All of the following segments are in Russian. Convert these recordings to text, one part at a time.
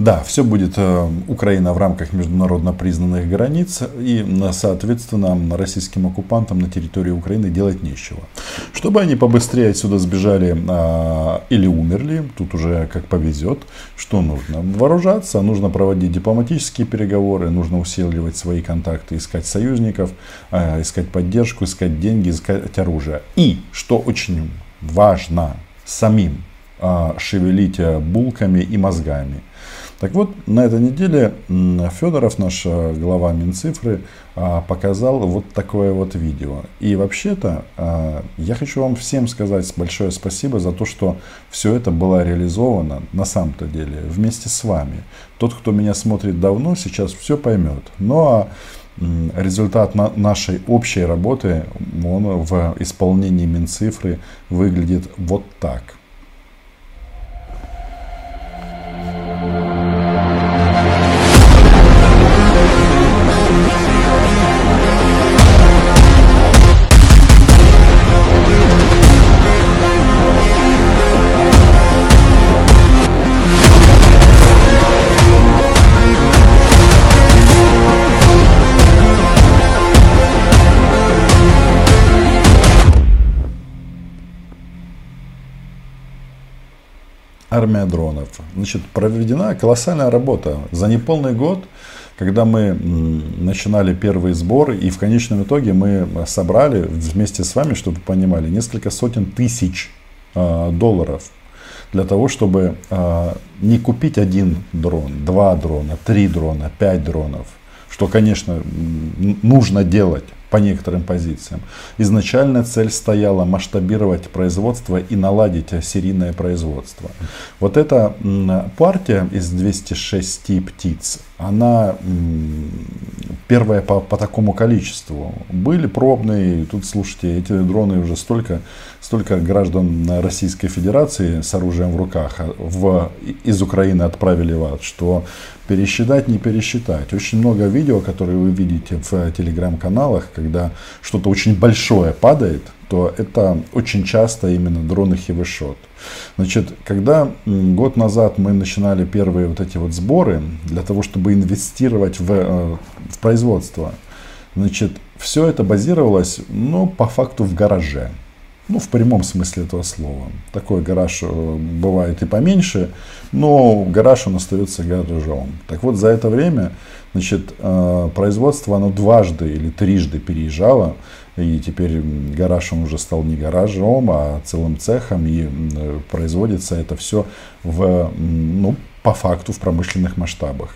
Да, все будет э, Украина в рамках международно признанных границ и, соответственно, российским оккупантам на территории Украины делать нечего. Чтобы они побыстрее отсюда сбежали а, или умерли, тут уже как повезет, что нужно? Вооружаться, нужно проводить дипломатические переговоры, нужно усиливать свои контакты, искать союзников, а, искать поддержку, искать деньги, искать оружие. И, что очень важно, самим а, шевелить булками и мозгами. Так вот, на этой неделе Федоров, наш э, глава Минцифры, а, показал вот такое вот видео. И вообще-то а, я хочу вам всем сказать большое спасибо за то, что все это было реализовано на самом-то деле вместе с вами. Тот, кто меня смотрит давно, сейчас все поймет. Ну а результат нашей общей работы, он в исполнении Минцифры выглядит вот так – армия дронов. Значит, проведена колоссальная работа. За неполный год, когда мы начинали первый сбор, и в конечном итоге мы собрали вместе с вами, чтобы вы понимали, несколько сотен тысяч э, долларов для того, чтобы э, не купить один дрон, два дрона, три дрона, пять дронов, что, конечно, нужно делать по некоторым позициям. Изначально цель стояла масштабировать производство и наладить серийное производство. Вот эта партия из 206 птиц, она первая по, по такому количеству. Были пробные, тут слушайте, эти дроны уже столько, столько граждан Российской Федерации с оружием в руках в, из Украины отправили в ад, что пересчитать не пересчитать. Очень много видео, которые вы видите в телеграм-каналах, когда что-то очень большое падает, то это очень часто именно дроны Хивешот. Значит, когда год назад мы начинали первые вот эти вот сборы для того, чтобы инвестировать в, э, в производство, значит, все это базировалось, ну, по факту в гараже. Ну, в прямом смысле этого слова. Такой гараж э, бывает и поменьше, но гараж он остается гаражом. Так вот, за это время значит, э, производство оно дважды или трижды переезжало. И теперь гараж он уже стал не гаражом, а целым цехом. И э, производится это все в, ну, по факту в промышленных масштабах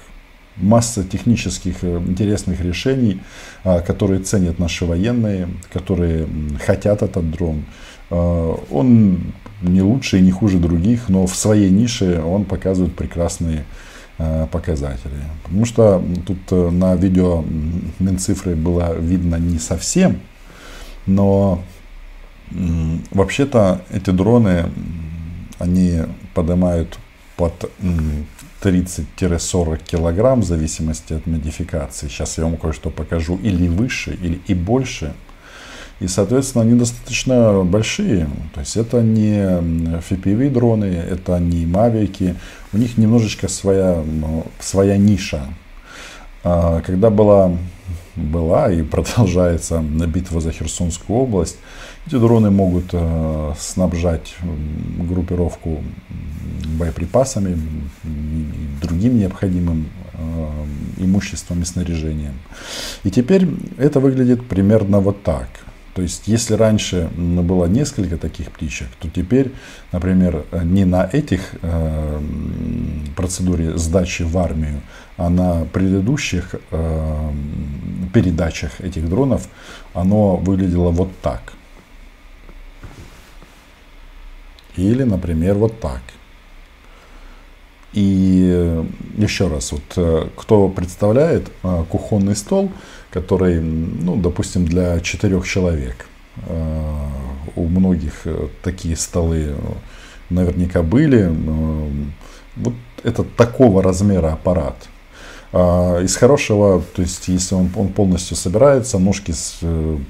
масса технических интересных решений, которые ценят наши военные, которые хотят этот дрон. Э, он не лучше и не хуже других, но в своей нише он показывает прекрасные э, показатели. Потому что тут э, на видео Минцифры было видно не совсем, но вообще-то эти дроны, они поднимают под 30-40 килограмм в зависимости от модификации. Сейчас я вам кое-что покажу. Или выше, или и больше. И, соответственно, они достаточно большие. То есть это не FPV дроны, это не мавики. У них немножечко своя, своя ниша. А, когда была, была и продолжается битва за Херсонскую область, эти дроны могут э, снабжать группировку боеприпасами и другим необходимым э, имуществом и снаряжением. И теперь это выглядит примерно вот так. То есть, если раньше было несколько таких птичек, то теперь, например, не на этих э, процедуре сдачи в армию, а на предыдущих э, передачах этих дронов оно выглядело вот так. Или, например, вот так. И э, еще раз, вот э, кто представляет э, кухонный стол, который, ну, допустим, для четырех человек. У многих такие столы наверняка были. Вот это такого размера аппарат. Из хорошего, то есть если он, он полностью собирается, ножки,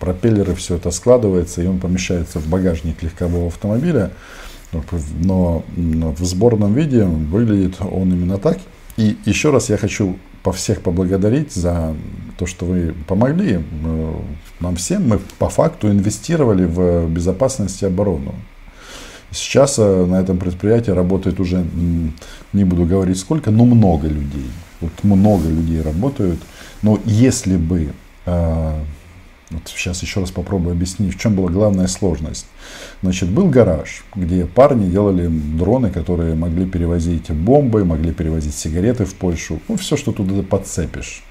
пропеллеры, все это складывается, и он помещается в багажник легкового автомобиля, но в сборном виде выглядит он именно так. И еще раз я хочу по всех поблагодарить за то, что вы помогли э, нам всем. Мы по факту инвестировали в безопасность и оборону. Сейчас э, на этом предприятии работает уже, не буду говорить сколько, но много людей. Вот много людей работают. Но если бы э, вот сейчас еще раз попробую объяснить, в чем была главная сложность. Значит, был гараж, где парни делали дроны, которые могли перевозить бомбы, могли перевозить сигареты в Польшу, ну, все, что туда подцепишь.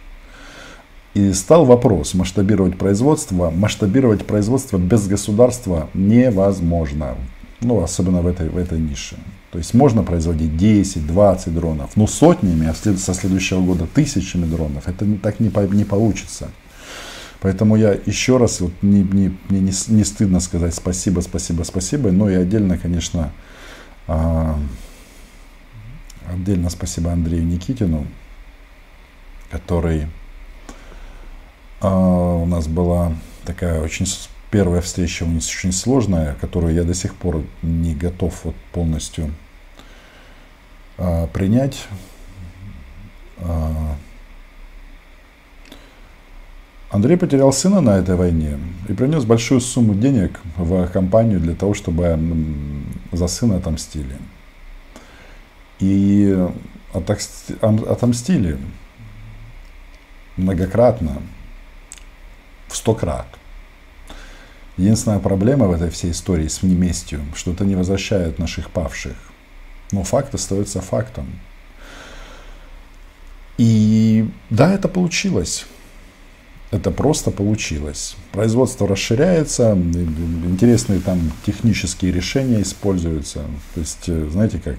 И стал вопрос масштабировать производство. Масштабировать производство без государства невозможно. Ну, особенно в этой, в этой нише. То есть можно производить 10, 20 дронов, но сотнями, а со следующего года тысячами дронов. Это так не, не получится. Поэтому я еще раз, вот не, не, не, не стыдно сказать спасибо, спасибо, спасибо, но и отдельно, конечно, а, отдельно спасибо Андрею Никитину, который а, у нас была такая очень первая встреча очень сложная, которую я до сих пор не готов вот полностью а, принять. А, Андрей потерял сына на этой войне и принес большую сумму денег в компанию для того, чтобы за сына отомстили. И отомстили многократно, в сто крат. Единственная проблема в этой всей истории с неместью, что это не возвращает наших павших. Но факт остается фактом. И да, это получилось это просто получилось. Производство расширяется, интересные там технические решения используются. То есть, э, знаете как,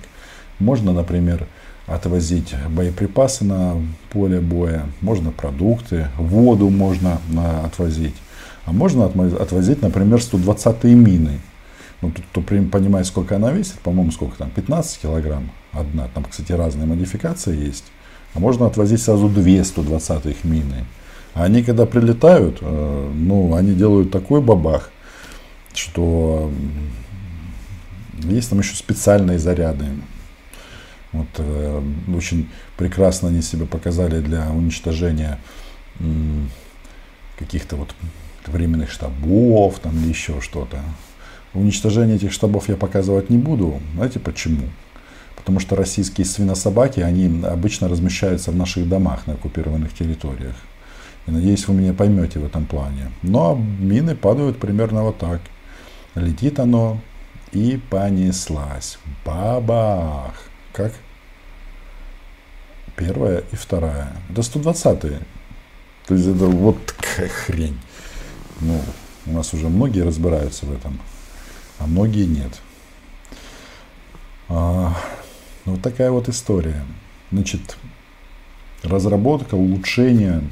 можно, например, отвозить боеприпасы на поле боя, можно продукты, воду можно отвозить, а можно отвозить, например, 120-е мины. Ну, тут, кто понимает, сколько она весит, по-моему, сколько там, 15 килограмм одна. Там, кстати, разные модификации есть. А можно отвозить сразу две 120-х мины. Они когда прилетают, э, ну, они делают такой бабах, что есть там еще специальные заряды. Вот, э, очень прекрасно они себя показали для уничтожения каких-то вот временных штабов там, или еще что-то. Уничтожение этих штабов я показывать не буду. Знаете почему? Потому что российские свинособаки, они обычно размещаются в наших домах на оккупированных территориях. И надеюсь, вы меня поймете в этом плане. Но мины падают примерно вот так. Летит оно и понеслась. Бабах! Как? Первая и вторая. Это 120-е. То есть это вот такая хрень. Ну, у нас уже многие разбираются в этом, а многие нет. А, вот такая вот история. Значит, разработка, улучшение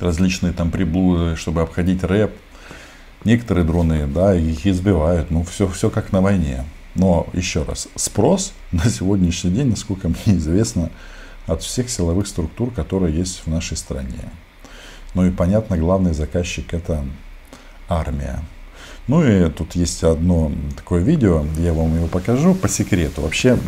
различные там приблуды, чтобы обходить рэп. Некоторые дроны, да, их избивают, ну, все, все как на войне. Но, еще раз, спрос на сегодняшний день, насколько мне известно, от всех силовых структур, которые есть в нашей стране. Ну и, понятно, главный заказчик это армия. Ну и тут есть одно такое видео, я вам его покажу по секрету. Вообще,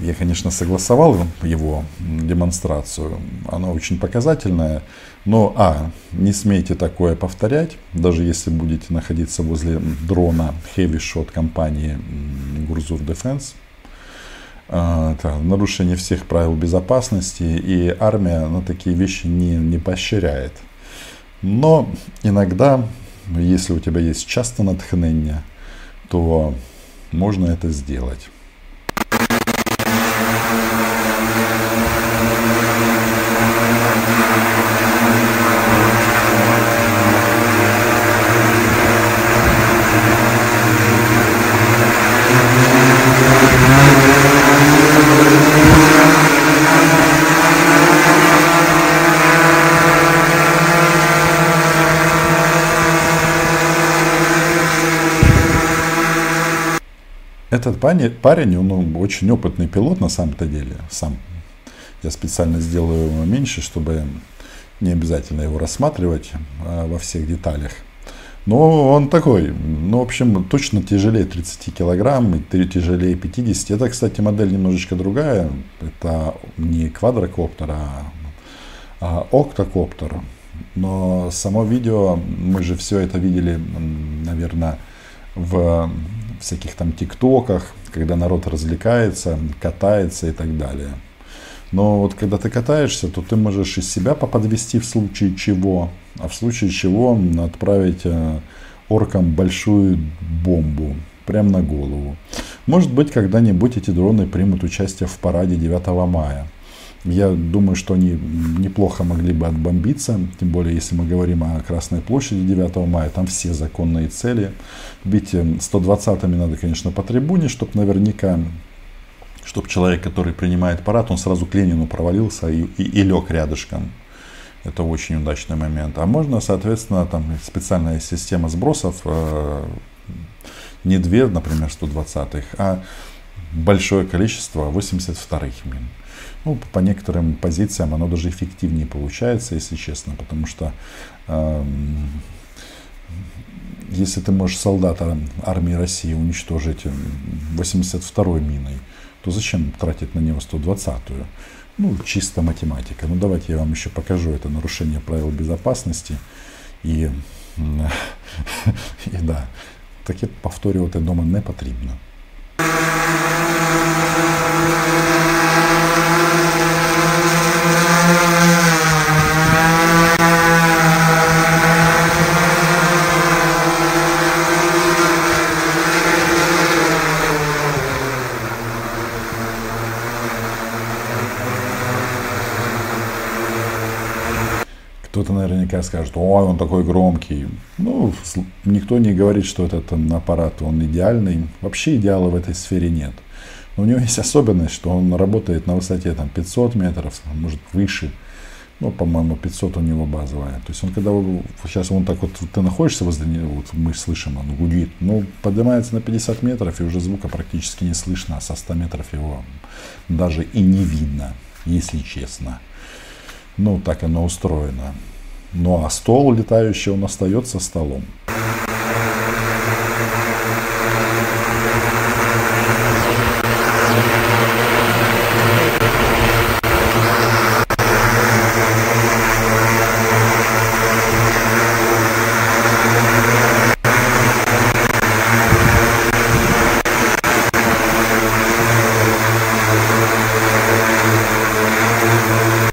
я, конечно, согласовал его демонстрацию. Она очень показательная. Но, а, не смейте такое повторять, даже если будете находиться возле дрона Heavy Shot компании Гурзур Defense. А, это нарушение всех правил безопасности, и армия на такие вещи не, не поощряет. Но иногда, если у тебя есть часто натхнение, то можно это сделать. Этот парень, он очень опытный пилот на самом-то деле, сам. Я специально сделаю его меньше, чтобы не обязательно его рассматривать а, во всех деталях. Но он такой, ну, в общем, точно тяжелее 30 килограмм, и тяжелее 50. Это, кстати, модель немножечко другая. Это не квадрокоптер, а, а октокоптер. Но само видео, мы же все это видели, наверное, в всяких там тиктоках, когда народ развлекается, катается и так далее. Но вот когда ты катаешься, то ты можешь из себя поподвести в случае чего, а в случае чего отправить э, оркам большую бомбу прямо на голову. Может быть, когда-нибудь эти дроны примут участие в параде 9 мая. Я думаю, что они неплохо могли бы отбомбиться, тем более, если мы говорим о Красной площади 9 мая, там все законные цели. Бить 120-ми э, надо, конечно, по трибуне, чтобы наверняка чтобы человек, который принимает парад, он сразу к Ленину провалился и, и, и лег рядышком. Это очень удачный момент. А можно, соответственно, там специальная система сбросов, э, не две, например, 120-х, а большое количество 82-х мин. Ну, по некоторым позициям оно даже эффективнее получается, если честно, потому что э, если ты можешь солдата армии России уничтожить 82-й миной, то зачем тратить на него 120-ю? Ну, чисто математика. Ну, давайте я вам еще покажу это нарушение правил безопасности. И, і да, таке повторювати вдома не потрібно. Наверняка скажет, ой, он такой громкий. Ну, никто не говорит, что этот аппарат, он идеальный. Вообще идеала в этой сфере нет. Но у него есть особенность, что он работает на высоте там, 500 метров, может выше. Ну, по-моему, 500 у него базовая. То есть он когда сейчас он так вот, ты находишься возле него, вот мы слышим, он гудит, ну, поднимается на 50 метров, и уже звука практически не слышно, а со 100 метров его даже и не видно, если честно. Ну, так оно устроено. Ну, а стол летающий, он остается столом.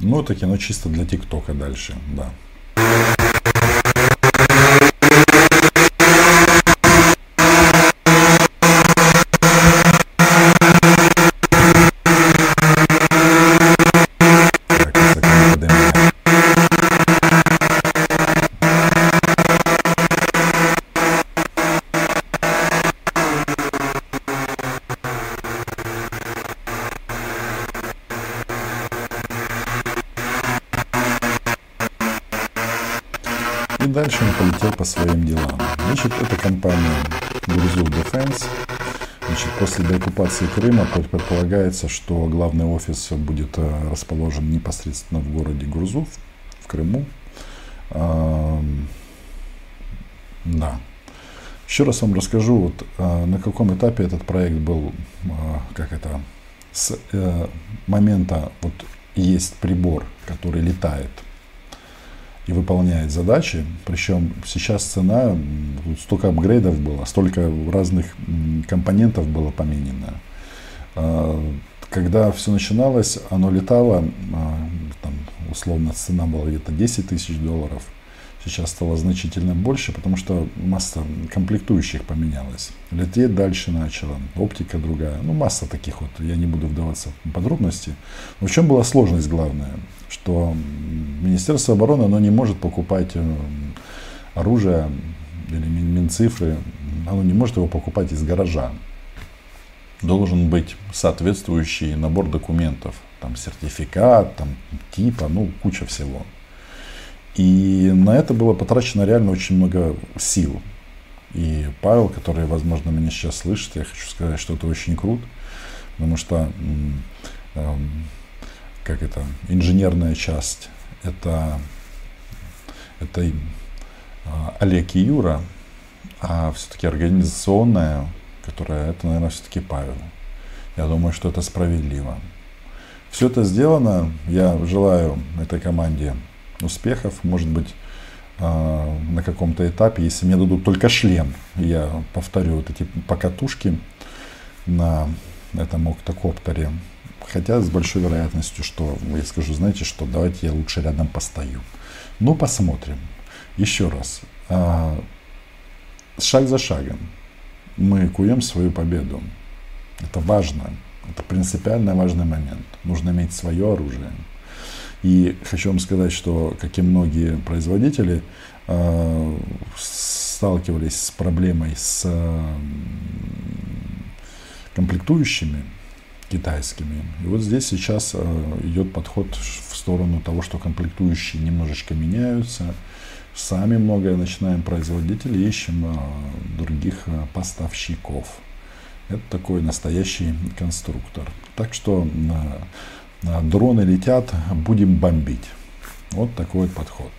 Ну, это кино чисто для ТикТока дальше, да. После деоккупации Крыма предполагается, что главный офис будет э, расположен непосредственно в городе Гурзуф, в Крыму. Да. Еще раз вам расскажу, вот, э, на каком этапе этот проект был, э, как это, с момента, вот есть прибор, который летает и выполняет задачи. Причем сейчас цена, столько апгрейдов было, столько разных компонентов было поменено. А, когда все начиналось, оно летало, а, там, условно цена была где-то 10 тысяч долларов. Сейчас стало значительно больше, потому что масса комплектующих поменялась. Лететь дальше начала, оптика другая. Ну, масса таких вот, я не буду вдаваться в подробности. Но в чем была сложность главная? Что Министерство обороны, оно не может покупать э, оружие или Минцифры, оно не может его покупать из гаража. Должен быть соответствующий набор документов, там сертификат, там типа, ну куча всего. И на это было потрачено реально очень много сил. И Павел, который, возможно, меня сейчас слышит, я хочу сказать, что это очень круто, потому что э, как это, инженерная часть, это, это э, Олег и Юра, а все-таки организационная, которая, это, наверное, все-таки Павел. Я думаю, что это справедливо. Все это сделано. Я желаю этой команде успехов. Может быть, а, на каком-то этапе, если мне дадут только шлем, я повторю вот эти покатушки на этом октокоптере. Хотя с большой вероятностью, что я скажу, знаете что, давайте я лучше рядом постою. Ну, посмотрим. Еще раз. А, шаг за шагом мы куем свою победу. Это важно. Это принципиально важный момент. Нужно иметь свое оружие. И хочу вам сказать, что, как и многие производители, э, сталкивались с проблемой с комплектующими китайскими. И вот здесь сейчас э, идет подход в сторону того, что комплектующие немножечко меняются. Сами многое начинаем производить или ищем э, других поставщиков. Это такой настоящий конструктор. Так что дроны летят, будем бомбить. Вот такой вот подход.